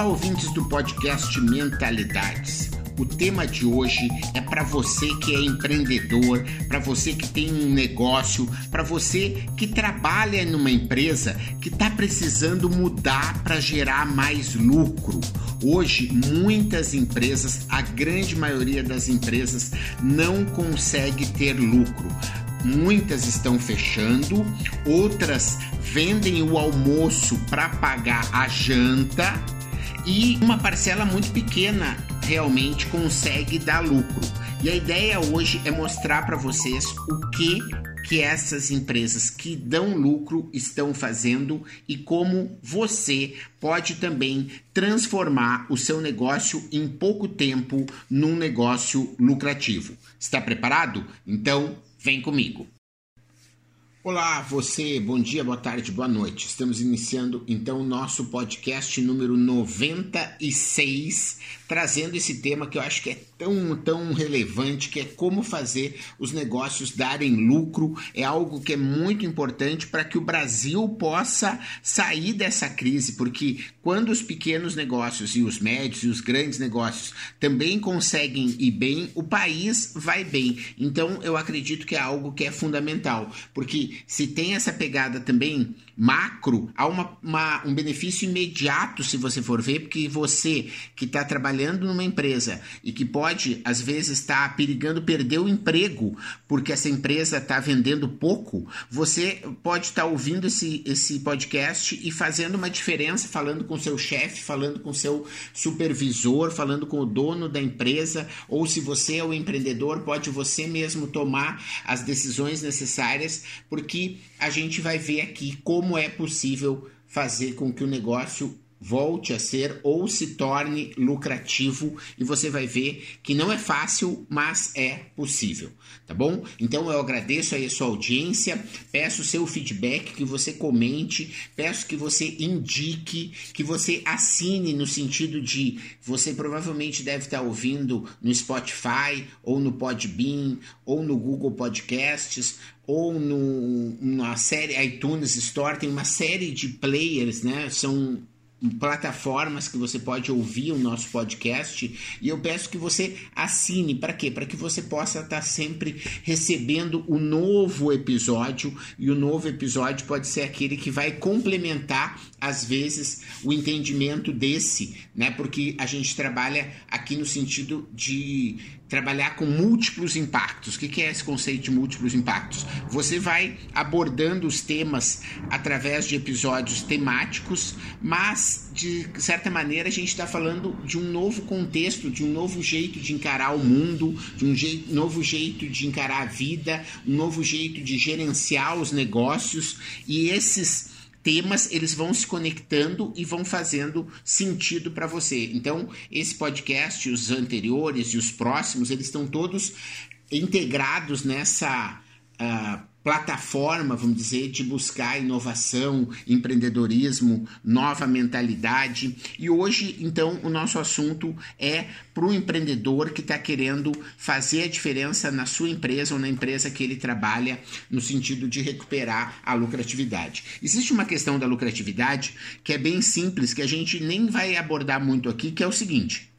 Olá, ouvintes do podcast Mentalidades. O tema de hoje é para você que é empreendedor, para você que tem um negócio, para você que trabalha numa empresa que está precisando mudar para gerar mais lucro. Hoje, muitas empresas, a grande maioria das empresas, não consegue ter lucro. Muitas estão fechando, outras vendem o almoço para pagar a janta e uma parcela muito pequena realmente consegue dar lucro. E a ideia hoje é mostrar para vocês o que que essas empresas que dão lucro estão fazendo e como você pode também transformar o seu negócio em pouco tempo num negócio lucrativo. Está preparado? Então, vem comigo. Olá, você, bom dia, boa tarde, boa noite. Estamos iniciando então o nosso podcast número 96, trazendo esse tema que eu acho que é tão, tão relevante, que é como fazer os negócios darem lucro. É algo que é muito importante para que o Brasil possa sair dessa crise, porque quando os pequenos negócios e os médios e os grandes negócios também conseguem ir bem, o país vai bem. Então, eu acredito que é algo que é fundamental, porque se tem essa pegada também macro, há uma, uma, um benefício imediato se você for ver, porque você que está trabalhando numa empresa e que pode, às vezes, estar tá perigando perder o emprego porque essa empresa está vendendo pouco, você pode estar tá ouvindo esse, esse podcast e fazendo uma diferença, falando com seu chefe, falando com seu supervisor, falando com o dono da empresa, ou se você é o empreendedor, pode você mesmo tomar as decisões necessárias, porque a gente vai ver aqui como é possível fazer com que o negócio volte a ser ou se torne lucrativo e você vai ver que não é fácil, mas é possível, tá bom? Então eu agradeço aí a sua audiência, peço seu feedback, que você comente, peço que você indique, que você assine no sentido de você provavelmente deve estar ouvindo no Spotify ou no Podbean ou no Google Podcasts ou no, na série iTunes Store, tem uma série de players, né? São plataformas que você pode ouvir o nosso podcast e eu peço que você assine para quê? Para que você possa estar sempre recebendo o novo episódio e o novo episódio pode ser aquele que vai complementar às vezes o entendimento desse, né? Porque a gente trabalha aqui no sentido de trabalhar com múltiplos impactos. O que é esse conceito de múltiplos impactos? Você vai abordando os temas através de episódios temáticos, mas de certa maneira a gente está falando de um novo contexto, de um novo jeito de encarar o mundo, de um jeito, novo jeito de encarar a vida, um novo jeito de gerenciar os negócios e esses temas eles vão se conectando e vão fazendo sentido para você. Então, esse podcast, os anteriores e os próximos, eles estão todos integrados nessa uh, plataforma, vamos dizer, de buscar inovação, empreendedorismo, nova mentalidade. E hoje, então, o nosso assunto é para o empreendedor que está querendo fazer a diferença na sua empresa ou na empresa que ele trabalha, no sentido de recuperar a lucratividade. Existe uma questão da lucratividade que é bem simples, que a gente nem vai abordar muito aqui, que é o seguinte.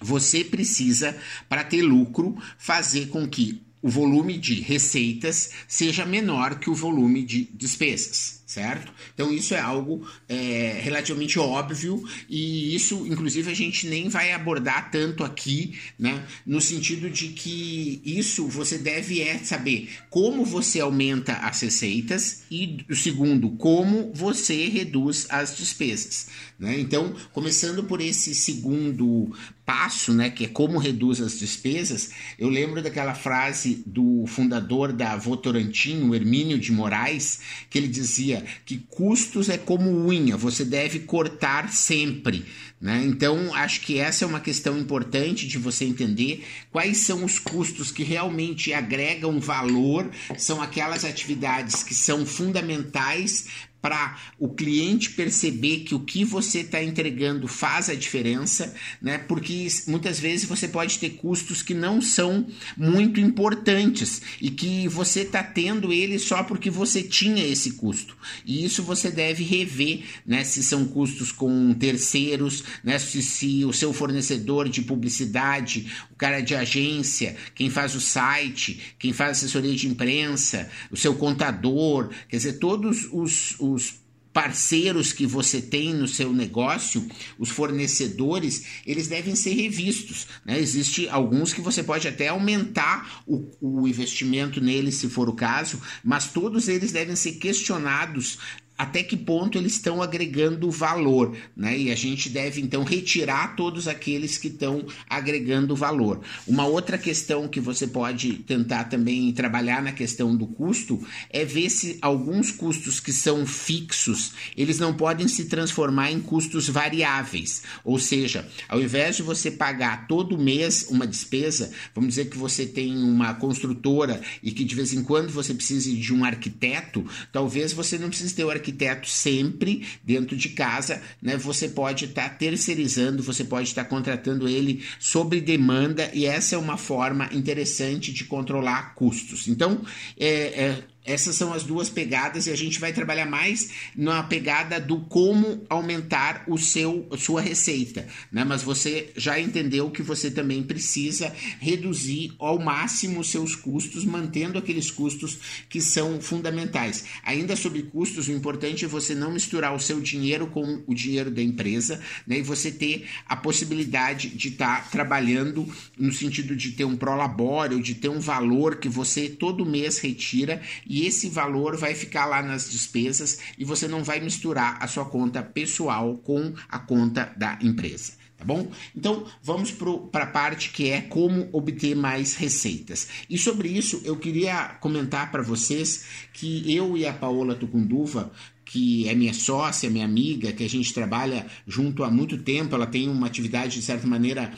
Você precisa, para ter lucro, fazer com que o volume de receitas seja menor que o volume de despesas certo? Então isso é algo é, relativamente óbvio e isso, inclusive, a gente nem vai abordar tanto aqui, né? No sentido de que isso você deve é saber como você aumenta as receitas e o segundo, como você reduz as despesas, né? Então, começando por esse segundo passo, né, que é como reduz as despesas, eu lembro daquela frase do fundador da Votorantim, o Hermínio de Moraes, que ele dizia que custos é como unha, você deve cortar sempre. Né? Então, acho que essa é uma questão importante de você entender quais são os custos que realmente agregam valor, são aquelas atividades que são fundamentais para o cliente perceber que o que você está entregando faz a diferença, né? Porque muitas vezes você pode ter custos que não são muito importantes e que você está tendo ele só porque você tinha esse custo. E isso você deve rever, né? Se são custos com terceiros, né? Se, se o seu fornecedor de publicidade, o cara de agência, quem faz o site, quem faz assessoria de imprensa, o seu contador, quer dizer, todos os, os parceiros que você tem no seu negócio, os fornecedores, eles devem ser revistos. Né? Existe alguns que você pode até aumentar o, o investimento neles, se for o caso, mas todos eles devem ser questionados até que ponto eles estão agregando valor, né? E a gente deve então retirar todos aqueles que estão agregando valor. Uma outra questão que você pode tentar também trabalhar na questão do custo é ver se alguns custos que são fixos, eles não podem se transformar em custos variáveis. Ou seja, ao invés de você pagar todo mês uma despesa, vamos dizer que você tem uma construtora e que de vez em quando você precise de um arquiteto, talvez você não precise ter o arquiteto arquiteto sempre dentro de casa, né? Você pode estar tá terceirizando, você pode estar tá contratando ele sobre demanda e essa é uma forma interessante de controlar custos. Então, é, é essas são as duas pegadas e a gente vai trabalhar mais na pegada do como aumentar o seu sua receita, né? Mas você já entendeu que você também precisa reduzir ao máximo os seus custos, mantendo aqueles custos que são fundamentais. Ainda sobre custos, o importante é você não misturar o seu dinheiro com o dinheiro da empresa, né? E você ter a possibilidade de estar tá trabalhando no sentido de ter um prolabore, de ter um valor que você todo mês retira e esse valor vai ficar lá nas despesas e você não vai misturar a sua conta pessoal com a conta da empresa. Tá bom? Então vamos para a parte que é como obter mais receitas. E sobre isso eu queria comentar para vocês que eu e a Paola Tucunduva que é minha sócia, minha amiga, que a gente trabalha junto há muito tempo. Ela tem uma atividade, de certa maneira,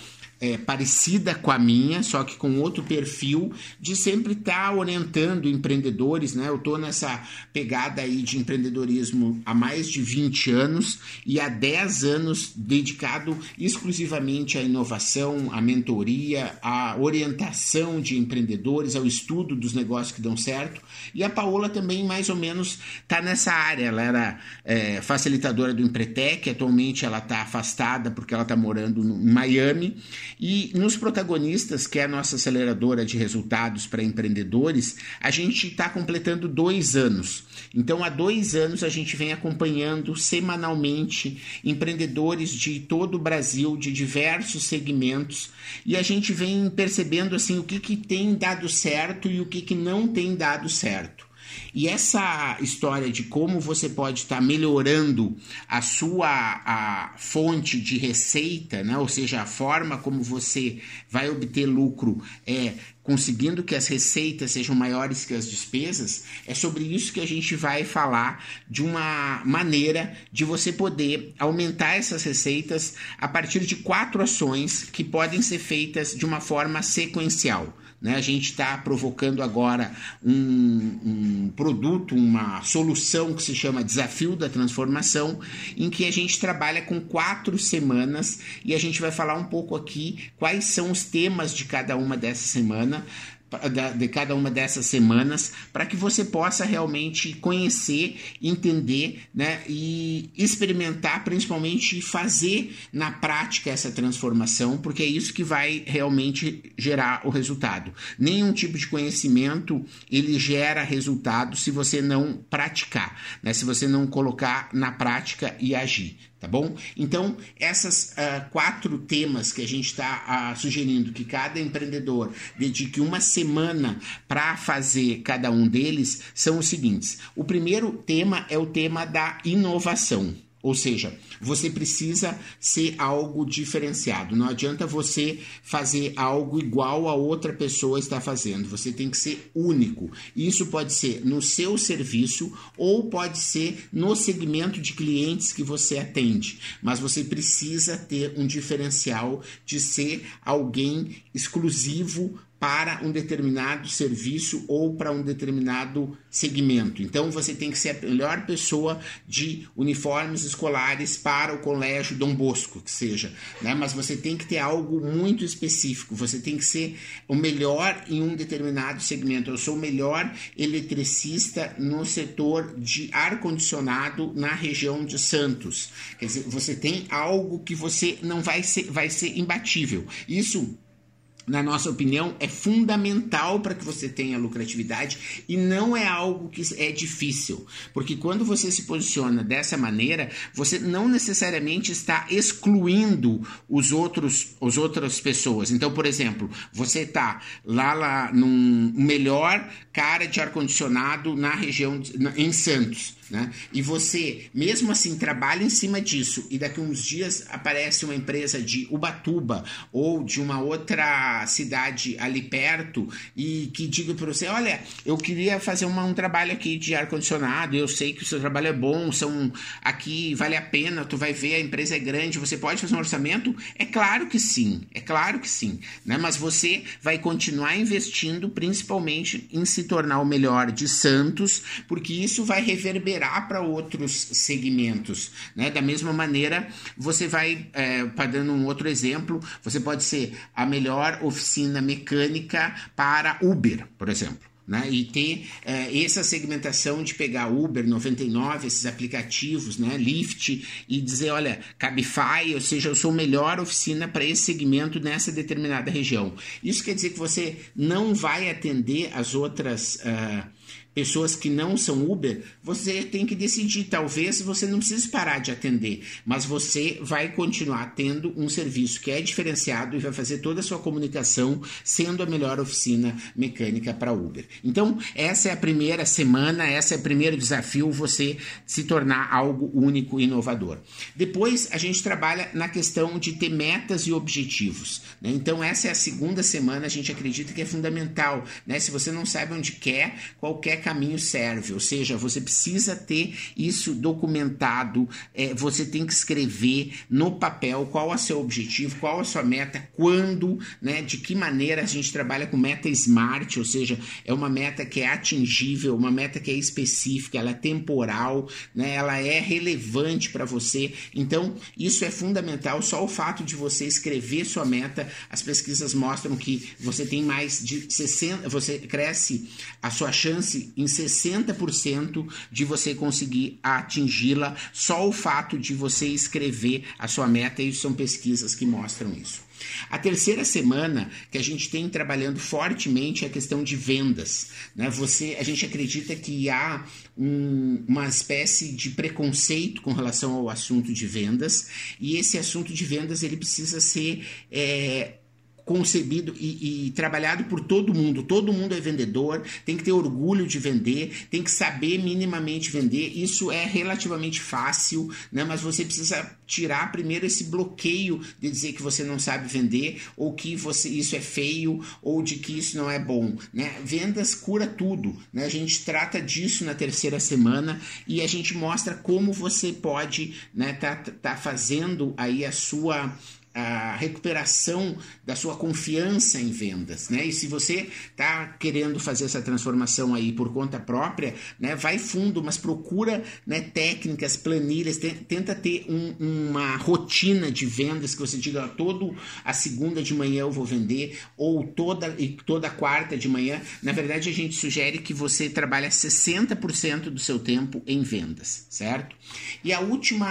é, parecida com a minha, só que com outro perfil, de sempre estar tá orientando empreendedores, né? Eu estou nessa pegada aí de empreendedorismo há mais de 20 anos e há 10 anos dedicado exclusivamente à inovação, à mentoria, à orientação de empreendedores, ao estudo dos negócios que dão certo. E a Paola também, mais ou menos, está nessa área. Ela era é, facilitadora do Empretec, atualmente ela está afastada porque ela está morando em Miami e nos protagonistas, que é a nossa aceleradora de resultados para empreendedores, a gente está completando dois anos. Então, há dois anos a gente vem acompanhando semanalmente empreendedores de todo o Brasil, de diversos segmentos, e a gente vem percebendo assim o que, que tem dado certo e o que, que não tem dado certo. E essa história de como você pode estar melhorando a sua a fonte de receita, né? ou seja, a forma como você vai obter lucro é conseguindo que as receitas sejam maiores que as despesas, é sobre isso que a gente vai falar de uma maneira de você poder aumentar essas receitas a partir de quatro ações que podem ser feitas de uma forma sequencial. Né? A gente está provocando agora um, um, produto, uma solução que se chama Desafio da Transformação, em que a gente trabalha com quatro semanas e a gente vai falar um pouco aqui quais são os temas de cada uma dessa semana de cada uma dessas semanas para que você possa realmente conhecer, entender né, e experimentar, principalmente fazer na prática essa transformação, porque é isso que vai realmente gerar o resultado. Nenhum tipo de conhecimento ele gera resultado se você não praticar, né, se você não colocar na prática e agir tá bom? Então, essas uh, quatro temas que a gente está uh, sugerindo que cada empreendedor dedique uma semana para fazer cada um deles são os seguintes. O primeiro tema é o tema da inovação. Ou seja, você precisa ser algo diferenciado. Não adianta você fazer algo igual a outra pessoa está fazendo. Você tem que ser único. Isso pode ser no seu serviço ou pode ser no segmento de clientes que você atende. Mas você precisa ter um diferencial de ser alguém exclusivo para um determinado serviço ou para um determinado segmento. Então você tem que ser a melhor pessoa de uniformes escolares para o colégio Dom Bosco, que seja, né? Mas você tem que ter algo muito específico. Você tem que ser o melhor em um determinado segmento. Eu sou o melhor eletricista no setor de ar condicionado na região de Santos. Quer dizer, você tem algo que você não vai ser, vai ser imbatível. Isso na nossa opinião, é fundamental para que você tenha lucratividade e não é algo que é difícil, porque quando você se posiciona dessa maneira, você não necessariamente está excluindo os outros, as outras pessoas. Então, por exemplo, você está lá, lá num melhor cara de ar condicionado na região de, em Santos. Né? E você, mesmo assim, trabalha em cima disso e daqui a uns dias aparece uma empresa de Ubatuba ou de uma outra cidade ali perto e que diga para você: Olha, eu queria fazer uma, um trabalho aqui de ar-condicionado, eu sei que o seu trabalho é bom, são aqui vale a pena, tu vai ver, a empresa é grande, você pode fazer um orçamento? É claro que sim, é claro que sim, né? mas você vai continuar investindo principalmente em se tornar o melhor de Santos, porque isso vai reverberar para outros segmentos. Né? Da mesma maneira, você vai, é, para dando um outro exemplo, você pode ser a melhor oficina mecânica para Uber, por exemplo. Né? E ter é, essa segmentação de pegar Uber 99, esses aplicativos, né? Lyft, e dizer: olha, Cabify, ou seja, eu sou melhor oficina para esse segmento nessa determinada região. Isso quer dizer que você não vai atender as outras. Uh, pessoas que não são Uber, você tem que decidir. Talvez você não precise parar de atender, mas você vai continuar tendo um serviço que é diferenciado e vai fazer toda a sua comunicação sendo a melhor oficina mecânica para Uber. Então, essa é a primeira semana, esse é o primeiro desafio, você se tornar algo único e inovador. Depois, a gente trabalha na questão de ter metas e objetivos. Né? Então, essa é a segunda semana, a gente acredita que é fundamental. Né? Se você não sabe onde quer, qualquer caminho serve, ou seja, você precisa ter isso documentado, é, você tem que escrever no papel qual é o seu objetivo, qual é a sua meta, quando, né, de que maneira a gente trabalha com meta smart, ou seja, é uma meta que é atingível, uma meta que é específica, ela é temporal, né, ela é relevante para você. Então, isso é fundamental. Só o fato de você escrever sua meta, as pesquisas mostram que você tem mais de 60, você cresce a sua chance em 60% de você conseguir atingi-la só o fato de você escrever a sua meta, e são pesquisas que mostram isso. A terceira semana que a gente tem trabalhando fortemente é a questão de vendas. Né? Você, a gente acredita que há um, uma espécie de preconceito com relação ao assunto de vendas e esse assunto de vendas ele precisa ser é, concebido e, e, trabalhado por todo mundo. Todo mundo é vendedor, tem que ter orgulho de vender, tem que saber minimamente vender. Isso é relativamente fácil, né? mas você precisa tirar primeiro esse bloqueio de dizer que você não sabe vender ou que você isso é feio ou de que isso não é bom. Né? Vendas cura tudo. Né? A gente trata disso na terceira semana e a gente mostra como você pode né, tá, tá fazendo aí a sua a recuperação da sua confiança em vendas, né? E se você está querendo fazer essa transformação aí por conta própria, né? Vai fundo, mas procura né, técnicas, planilhas, tenta ter um, uma rotina de vendas que você diga todo a segunda de manhã eu vou vender ou toda e toda quarta de manhã. Na verdade, a gente sugere que você trabalhe 60% do seu tempo em vendas, certo? E a última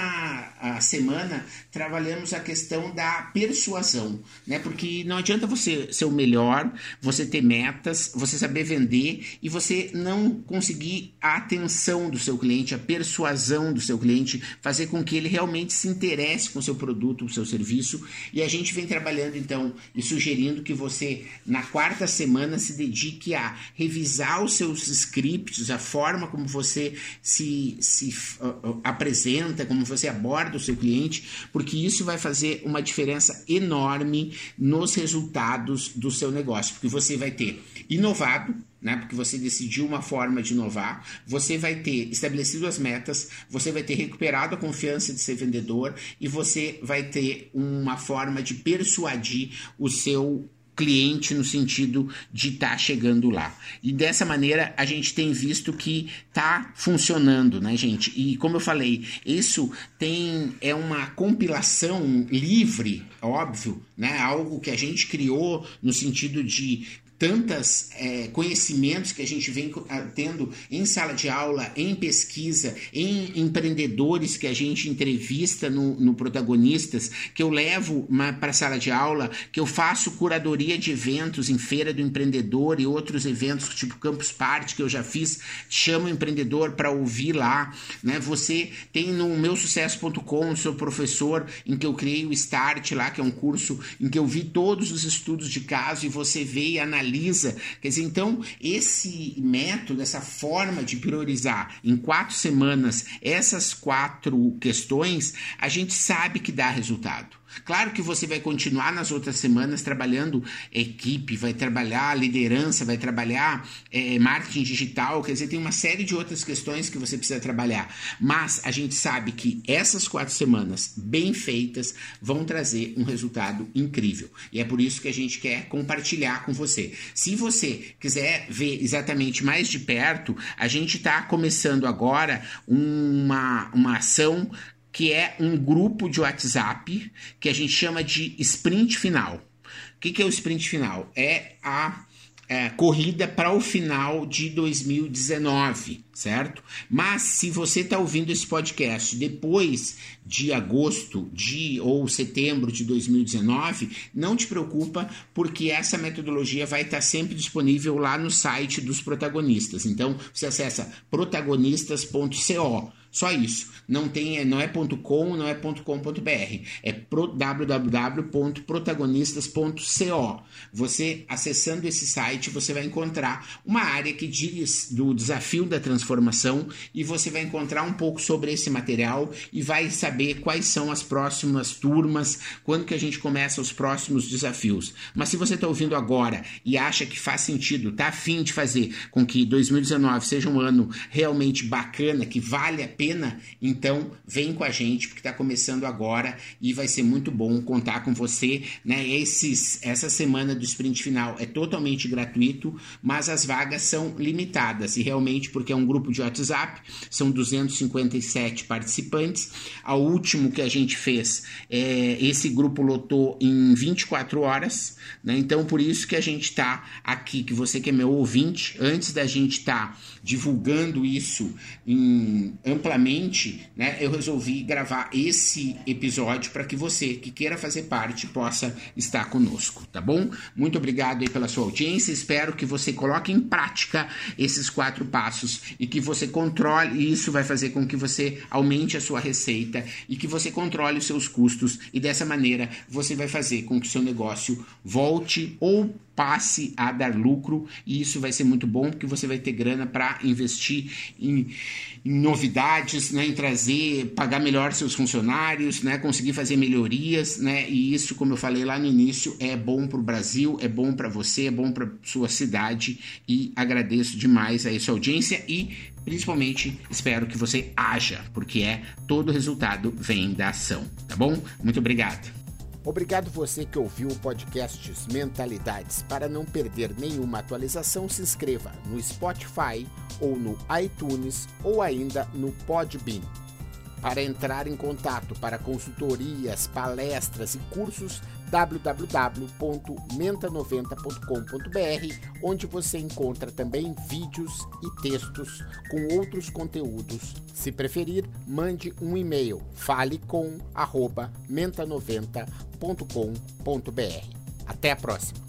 a semana trabalhamos a questão da persuasão, né? Porque não adianta você ser o melhor, você ter metas, você saber vender e você não conseguir a atenção do seu cliente, a persuasão do seu cliente, fazer com que ele realmente se interesse com o seu produto, o seu serviço. E a gente vem trabalhando então e sugerindo que você na quarta semana se dedique a revisar os seus scripts, a forma como você se, se uh, apresenta, como você aborda o seu cliente, porque isso vai fazer uma diferença diferença enorme nos resultados do seu negócio, porque você vai ter inovado, né? Porque você decidiu uma forma de inovar, você vai ter estabelecido as metas, você vai ter recuperado a confiança de ser vendedor e você vai ter uma forma de persuadir o seu cliente no sentido de estar tá chegando lá. E dessa maneira a gente tem visto que tá funcionando, né, gente? E como eu falei, isso tem é uma compilação livre, óbvio, né? Algo que a gente criou no sentido de tantas é, conhecimentos que a gente vem tendo em sala de aula, em pesquisa, em empreendedores que a gente entrevista no, no protagonistas, que eu levo para a sala de aula, que eu faço curadoria de eventos em feira do empreendedor e outros eventos tipo Campus Party que eu já fiz, chamo o empreendedor para ouvir lá, né? Você tem no meu sucesso.com, sou professor em que eu criei o Start lá, que é um curso em que eu vi todos os estudos de caso e você vê e analisa analisa. Quer dizer, então, esse método, essa forma de priorizar em quatro semanas essas quatro questões, a gente sabe que dá resultado. Claro que você vai continuar nas outras semanas trabalhando equipe, vai trabalhar liderança, vai trabalhar é, marketing digital, quer dizer, tem uma série de outras questões que você precisa trabalhar. Mas a gente sabe que essas quatro semanas bem feitas vão trazer um resultado incrível. E é por isso que a gente quer compartilhar com você. Se você quiser ver exatamente mais de perto, a gente está começando agora uma, uma ação que é um grupo de WhatsApp que a gente chama de sprint final. O que, que é o sprint final? É a é, corrida para o final de 2019, certo? Mas se você está ouvindo esse podcast depois de agosto de ou setembro de 2019, não te preocupa, porque essa metodologia vai estar tá sempre disponível lá no site dos protagonistas. Então você acessa protagonistas.co só isso. Não tem, não é .com, não é .com.br. É pro, www.protagonistas.co. Você acessando esse site, você vai encontrar uma área que diz do desafio da transformação e você vai encontrar um pouco sobre esse material e vai saber quais são as próximas turmas, quando que a gente começa os próximos desafios. Mas se você está ouvindo agora e acha que faz sentido, está afim de fazer com que 2019 seja um ano realmente bacana, que vale a pena pena, então vem com a gente, porque está começando agora e vai ser muito bom contar com você. Né? Esses, essa semana do sprint final é totalmente gratuito, mas as vagas são limitadas, e realmente porque é um grupo de WhatsApp, são 257 participantes. A último que a gente fez, é, esse grupo lotou em 24 horas, né? então por isso que a gente está aqui, que você que é meu ouvinte, antes da gente estar tá divulgando isso em, amplamente, né, eu resolvi gravar esse episódio para que você que queira fazer parte possa estar conosco, tá bom? Muito obrigado pela sua audiência. Espero que você coloque em prática esses quatro passos e que você controle. E isso vai fazer com que você aumente a sua receita e que você controle os seus custos e dessa maneira você vai fazer com que o seu negócio volte ou passe a dar lucro e isso vai ser muito bom porque você vai ter grana para investir em, em, novidades, né, em trazer, pagar melhor seus funcionários, né, conseguir fazer melhorias, né, e isso, como eu falei lá no início, é bom para o Brasil, é bom para você, é bom para sua cidade e agradeço demais a sua audiência e principalmente espero que você haja, porque é todo resultado vem da ação, tá bom? Muito obrigado. Obrigado você que ouviu o podcast Mentalidades. Para não perder nenhuma atualização, se inscreva no Spotify ou no iTunes ou ainda no Podbean. Para entrar em contato para consultorias, palestras e cursos, www.menta90.com.br, onde você encontra também vídeos e textos com outros conteúdos. Se preferir, mande um e-mail falecom@menta90.com.br. Até a próxima.